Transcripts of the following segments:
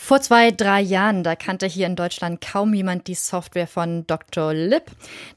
vor zwei, drei Jahren, da kannte hier in Deutschland kaum jemand die Software von Dr. Lip.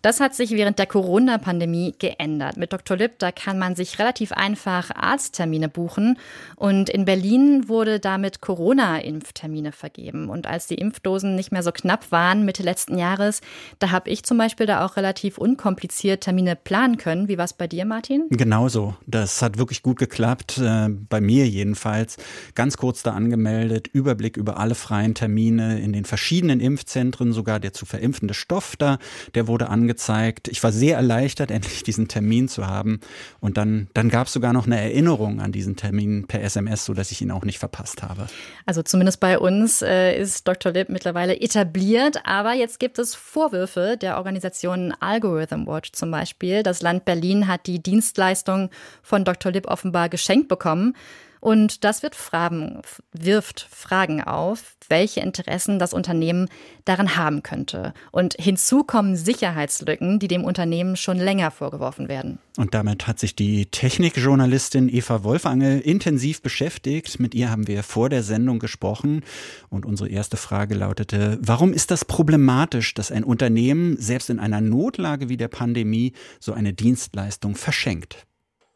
Das hat sich während der Corona-Pandemie geändert. Mit Dr. Lip, da kann man sich relativ einfach Arzttermine buchen. Und in Berlin wurde damit Corona-Impftermine vergeben. Und als die Impfdosen nicht mehr so knapp waren Mitte letzten Jahres, da habe ich zum Beispiel da auch relativ unkompliziert Termine planen können. Wie war es bei dir, Martin? Genauso. Das hat wirklich gut geklappt. Äh, bei mir jedenfalls. Ganz kurz da angemeldet, Überblick über über alle freien Termine in den verschiedenen Impfzentren, sogar der zu verimpfende Stoff da, der wurde angezeigt. Ich war sehr erleichtert, endlich diesen Termin zu haben. Und dann, dann gab es sogar noch eine Erinnerung an diesen Termin per SMS, sodass ich ihn auch nicht verpasst habe. Also zumindest bei uns äh, ist Dr. Lip mittlerweile etabliert, aber jetzt gibt es Vorwürfe der Organisation Algorithm Watch zum Beispiel. Das Land Berlin hat die Dienstleistung von Dr. Lip offenbar geschenkt bekommen. Und das wird Fragen, wirft Fragen auf, welche Interessen das Unternehmen daran haben könnte. Und hinzu kommen Sicherheitslücken, die dem Unternehmen schon länger vorgeworfen werden. Und damit hat sich die Technikjournalistin Eva Wolfangel intensiv beschäftigt. Mit ihr haben wir vor der Sendung gesprochen. Und unsere erste Frage lautete, warum ist das problematisch, dass ein Unternehmen selbst in einer Notlage wie der Pandemie so eine Dienstleistung verschenkt?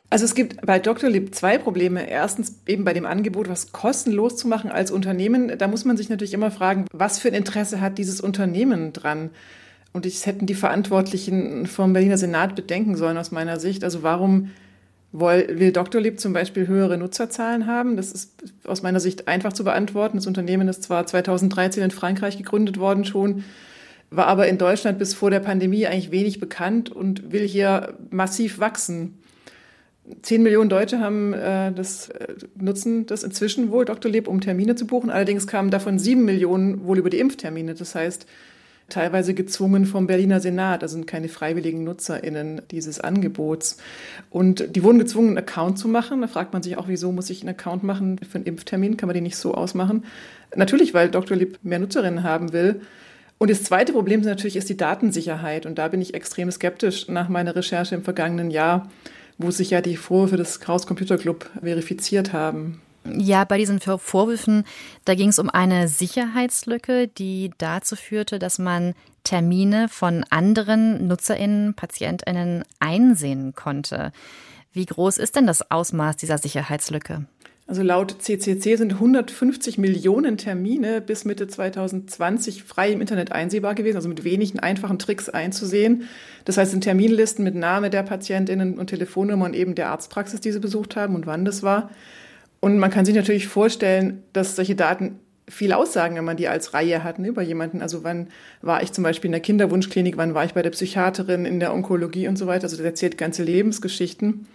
Also es gibt bei Dr. Lib zwei Probleme. Erstens eben bei dem Angebot, was kostenlos zu machen als Unternehmen. Da muss man sich natürlich immer fragen, was für ein Interesse hat dieses Unternehmen dran? Und das hätten die Verantwortlichen vom Berliner Senat bedenken sollen aus meiner Sicht. Also warum will Dr. Lib zum Beispiel höhere Nutzerzahlen haben? Das ist aus meiner Sicht einfach zu beantworten. Das Unternehmen ist zwar 2013 in Frankreich gegründet worden schon, war aber in Deutschland bis vor der Pandemie eigentlich wenig bekannt und will hier massiv wachsen. Zehn Millionen Deutsche haben äh, das äh, nutzen das inzwischen wohl Dr. Leb, um Termine zu buchen. Allerdings kamen davon sieben Millionen wohl über die Impftermine. Das heißt, teilweise gezwungen vom Berliner Senat. Das sind keine freiwilligen NutzerInnen dieses Angebots. Und die wurden gezwungen, einen Account zu machen. Da fragt man sich auch, wieso muss ich einen Account machen für einen Impftermin? Kann man den nicht so ausmachen? Natürlich, weil Dr. Leb mehr Nutzerinnen haben will. Und das zweite Problem natürlich ist die Datensicherheit. Und da bin ich extrem skeptisch nach meiner Recherche im vergangenen Jahr wo sich ja die Vorwürfe des Chaos Computer Club verifiziert haben. Ja, bei diesen Vorwürfen, da ging es um eine Sicherheitslücke, die dazu führte, dass man Termine von anderen Nutzerinnen, Patientinnen einsehen konnte. Wie groß ist denn das Ausmaß dieser Sicherheitslücke? Also laut CCC sind 150 Millionen Termine bis Mitte 2020 frei im Internet einsehbar gewesen, also mit wenigen einfachen Tricks einzusehen. Das heißt, in Terminlisten mit Name der Patientinnen und Telefonnummer und eben der Arztpraxis, die sie besucht haben und wann das war. Und man kann sich natürlich vorstellen, dass solche Daten viel aussagen, wenn man die als Reihe hat ne, über jemanden. Also wann war ich zum Beispiel in der Kinderwunschklinik, wann war ich bei der Psychiaterin, in der Onkologie und so weiter. Also das erzählt ganze Lebensgeschichten.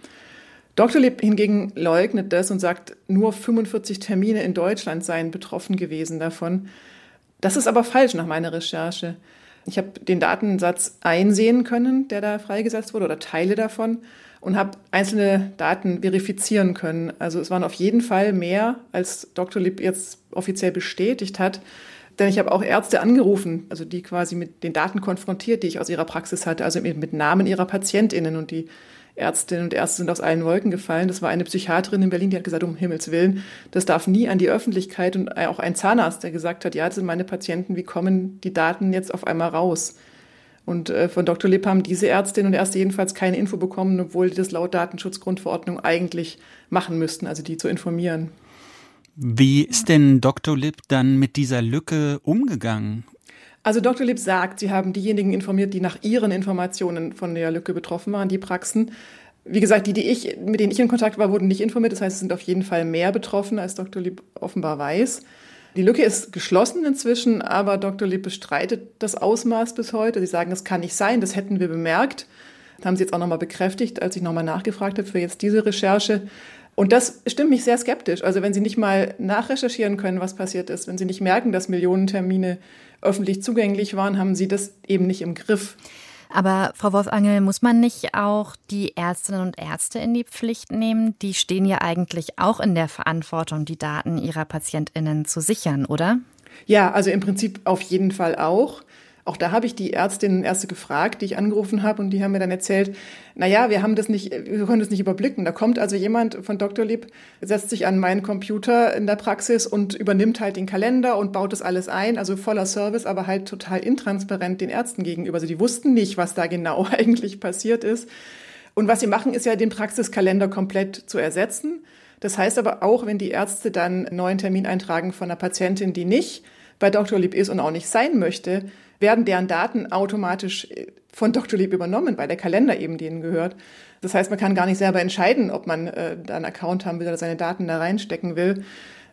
Dr. Lieb hingegen leugnet das und sagt, nur 45 Termine in Deutschland seien betroffen gewesen davon. Das ist aber falsch nach meiner Recherche. Ich habe den Datensatz einsehen können, der da freigesetzt wurde, oder Teile davon, und habe einzelne Daten verifizieren können. Also es waren auf jeden Fall mehr, als Dr. Lieb jetzt offiziell bestätigt hat. Denn ich habe auch Ärzte angerufen, also die quasi mit den Daten konfrontiert, die ich aus ihrer Praxis hatte, also mit Namen ihrer PatientInnen. Und die Ärztinnen und Ärzte sind aus allen Wolken gefallen. Das war eine Psychiaterin in Berlin, die hat gesagt, um Himmels Willen, das darf nie an die Öffentlichkeit und auch ein Zahnarzt, der gesagt hat, ja, das sind meine Patienten, wie kommen die Daten jetzt auf einmal raus? Und äh, von Dr. Lipp haben diese Ärztinnen und Ärzte jedenfalls keine Info bekommen, obwohl die das laut Datenschutzgrundverordnung eigentlich machen müssten, also die zu informieren. Wie ist denn Dr. Lipp dann mit dieser Lücke umgegangen? Also Dr. Lipp sagt, sie haben diejenigen informiert, die nach ihren Informationen von der Lücke betroffen waren, die Praxen. Wie gesagt, die, die ich, mit denen ich in Kontakt war, wurden nicht informiert. Das heißt, es sind auf jeden Fall mehr betroffen, als Dr. Lieb offenbar weiß. Die Lücke ist geschlossen inzwischen, aber Dr. Lieb bestreitet das Ausmaß bis heute. Sie sagen, das kann nicht sein, das hätten wir bemerkt. Das haben sie jetzt auch nochmal bekräftigt, als ich nochmal nachgefragt habe für jetzt diese Recherche. Und das stimmt mich sehr skeptisch. Also wenn Sie nicht mal nachrecherchieren können, was passiert ist, wenn Sie nicht merken, dass Millionen Termine öffentlich zugänglich waren, haben sie das eben nicht im Griff. Aber Frau Wolfangel, muss man nicht auch die Ärztinnen und Ärzte in die Pflicht nehmen? Die stehen ja eigentlich auch in der Verantwortung, die Daten ihrer Patientinnen zu sichern, oder? Ja, also im Prinzip auf jeden Fall auch. Auch da habe ich die Ärztinnen und Ärzte gefragt, die ich angerufen habe, und die haben mir dann erzählt, na ja, wir haben das nicht, wir können das nicht überblicken. Da kommt also jemand von Dr. Lieb, setzt sich an meinen Computer in der Praxis und übernimmt halt den Kalender und baut das alles ein, also voller Service, aber halt total intransparent den Ärzten gegenüber. Also die wussten nicht, was da genau eigentlich passiert ist. Und was sie machen, ist ja den Praxiskalender komplett zu ersetzen. Das heißt aber auch, wenn die Ärzte dann einen neuen Termin eintragen von einer Patientin, die nicht bei Dr. Lieb ist und auch nicht sein möchte, werden deren Daten automatisch äh, von Dr. Lieb übernommen, weil der Kalender eben denen gehört. Das heißt, man kann gar nicht selber entscheiden, ob man äh, da einen Account haben will oder seine Daten da reinstecken will.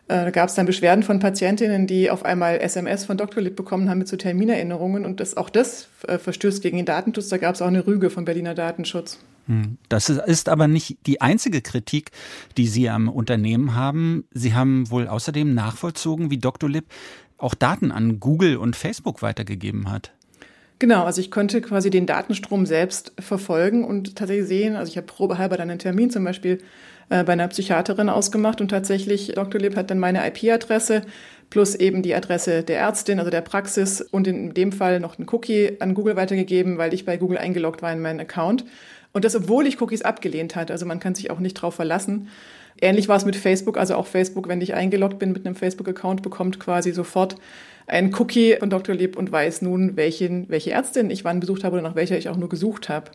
Äh, da gab es dann Beschwerden von Patientinnen, die auf einmal SMS von Dr. Lieb bekommen haben mit so Terminerinnerungen und das, auch das äh, verstößt gegen den Datenschutz. Da gab es auch eine Rüge vom Berliner Datenschutz. Hm. Das ist aber nicht die einzige Kritik, die Sie am Unternehmen haben. Sie haben wohl außerdem nachvollzogen, wie Dr. Lipp auch Daten an Google und Facebook weitergegeben hat. Genau, also ich konnte quasi den Datenstrom selbst verfolgen und tatsächlich sehen, also ich habe probehalber dann einen Termin zum Beispiel äh, bei einer Psychiaterin ausgemacht und tatsächlich Dr. Leb hat dann meine IP-Adresse plus eben die Adresse der Ärztin, also der Praxis und in dem Fall noch einen Cookie an Google weitergegeben, weil ich bei Google eingeloggt war in meinen Account. Und das, obwohl ich Cookies abgelehnt hatte. Also man kann sich auch nicht drauf verlassen. Ähnlich war es mit Facebook. Also auch Facebook, wenn ich eingeloggt bin mit einem Facebook-Account, bekommt quasi sofort ein Cookie von Dr. Lieb und weiß nun, welchen, welche Ärztin ich wann besucht habe oder nach welcher ich auch nur gesucht habe.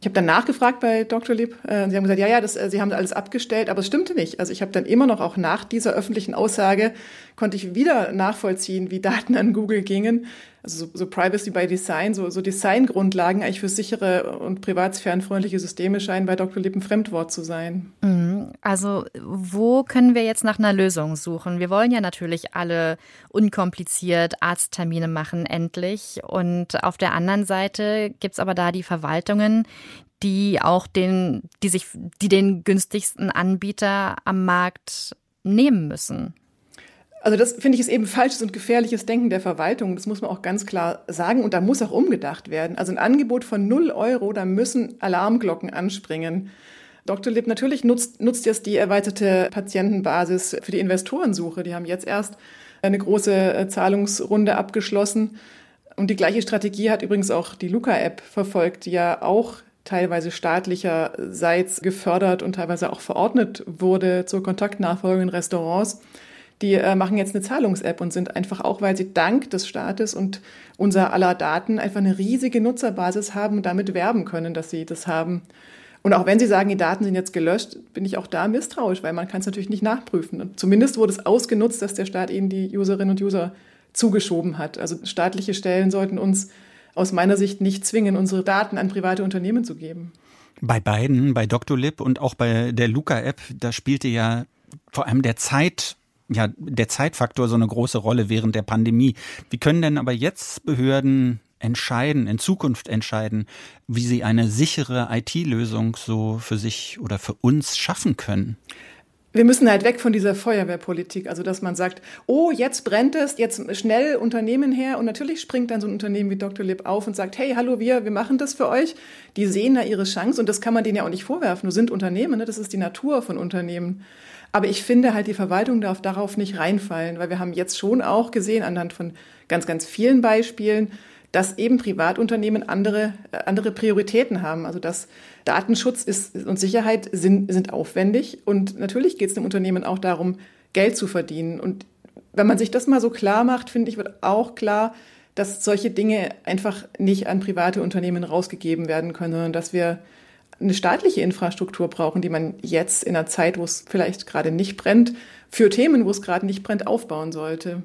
Ich habe dann nachgefragt bei Dr. Lieb. Äh, sie haben gesagt, ja, ja, das, äh, sie haben alles abgestellt, aber es stimmte nicht. Also ich habe dann immer noch, auch nach dieser öffentlichen Aussage, konnte ich wieder nachvollziehen, wie Daten an Google gingen also so, so Privacy by Design, so, so Designgrundlagen eigentlich für sichere und privatsphärenfreundliche Systeme scheinen bei Dr. Lipp ein Fremdwort zu sein. Mhm. Also wo können wir jetzt nach einer Lösung suchen? Wir wollen ja natürlich alle unkompliziert Arzttermine machen, endlich. Und auf der anderen Seite gibt es aber da die Verwaltungen, die auch den, die sich, die den günstigsten Anbieter am Markt nehmen müssen. Also das finde ich ist eben falsches und gefährliches Denken der Verwaltung. Das muss man auch ganz klar sagen. Und da muss auch umgedacht werden. Also ein Angebot von 0 Euro, da müssen Alarmglocken anspringen. Dr. Lipp, natürlich nutzt, nutzt jetzt die erweiterte Patientenbasis für die Investorensuche. Die haben jetzt erst eine große äh, Zahlungsrunde abgeschlossen. Und die gleiche Strategie hat übrigens auch die Luca-App verfolgt, die ja auch teilweise staatlicherseits gefördert und teilweise auch verordnet wurde zur Kontaktnachfolge in Restaurants die äh, machen jetzt eine Zahlungs-App und sind einfach auch, weil sie dank des Staates und unser aller Daten einfach eine riesige Nutzerbasis haben und damit werben können, dass sie das haben. Und auch wenn Sie sagen, die Daten sind jetzt gelöscht, bin ich auch da misstrauisch, weil man kann es natürlich nicht nachprüfen. Und zumindest wurde es ausgenutzt, dass der Staat ihnen die Userinnen und User zugeschoben hat. Also staatliche Stellen sollten uns aus meiner Sicht nicht zwingen, unsere Daten an private Unternehmen zu geben. Bei beiden, bei Dr. Lib und auch bei der Luca-App, da spielte ja vor allem der Zeit ja, der Zeitfaktor so eine große Rolle während der Pandemie. Wie können denn aber jetzt Behörden entscheiden, in Zukunft entscheiden, wie sie eine sichere IT-Lösung so für sich oder für uns schaffen können? Wir müssen halt weg von dieser Feuerwehrpolitik, also dass man sagt, oh, jetzt brennt es, jetzt schnell Unternehmen her und natürlich springt dann so ein Unternehmen wie Dr. Lib auf und sagt, hey, hallo, wir, wir machen das für euch. Die sehen da ihre Chance und das kann man denen ja auch nicht vorwerfen. Nur sind Unternehmen, ne? das ist die Natur von Unternehmen. Aber ich finde halt, die Verwaltung darf darauf nicht reinfallen, weil wir haben jetzt schon auch gesehen, anhand von ganz, ganz vielen Beispielen, dass eben Privatunternehmen andere, äh, andere Prioritäten haben. Also dass Datenschutz ist, und Sicherheit sind, sind aufwendig. Und natürlich geht es dem Unternehmen auch darum, Geld zu verdienen. Und wenn man sich das mal so klar macht, finde ich, wird auch klar, dass solche Dinge einfach nicht an private Unternehmen rausgegeben werden können, sondern dass wir eine staatliche Infrastruktur brauchen, die man jetzt in einer Zeit, wo es vielleicht gerade nicht brennt, für Themen, wo es gerade nicht brennt, aufbauen sollte.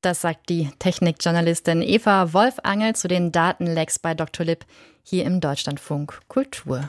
Das sagt die Technikjournalistin Eva Wolfangel zu den Datenlecks bei Dr. Lipp hier im Deutschlandfunk Kultur.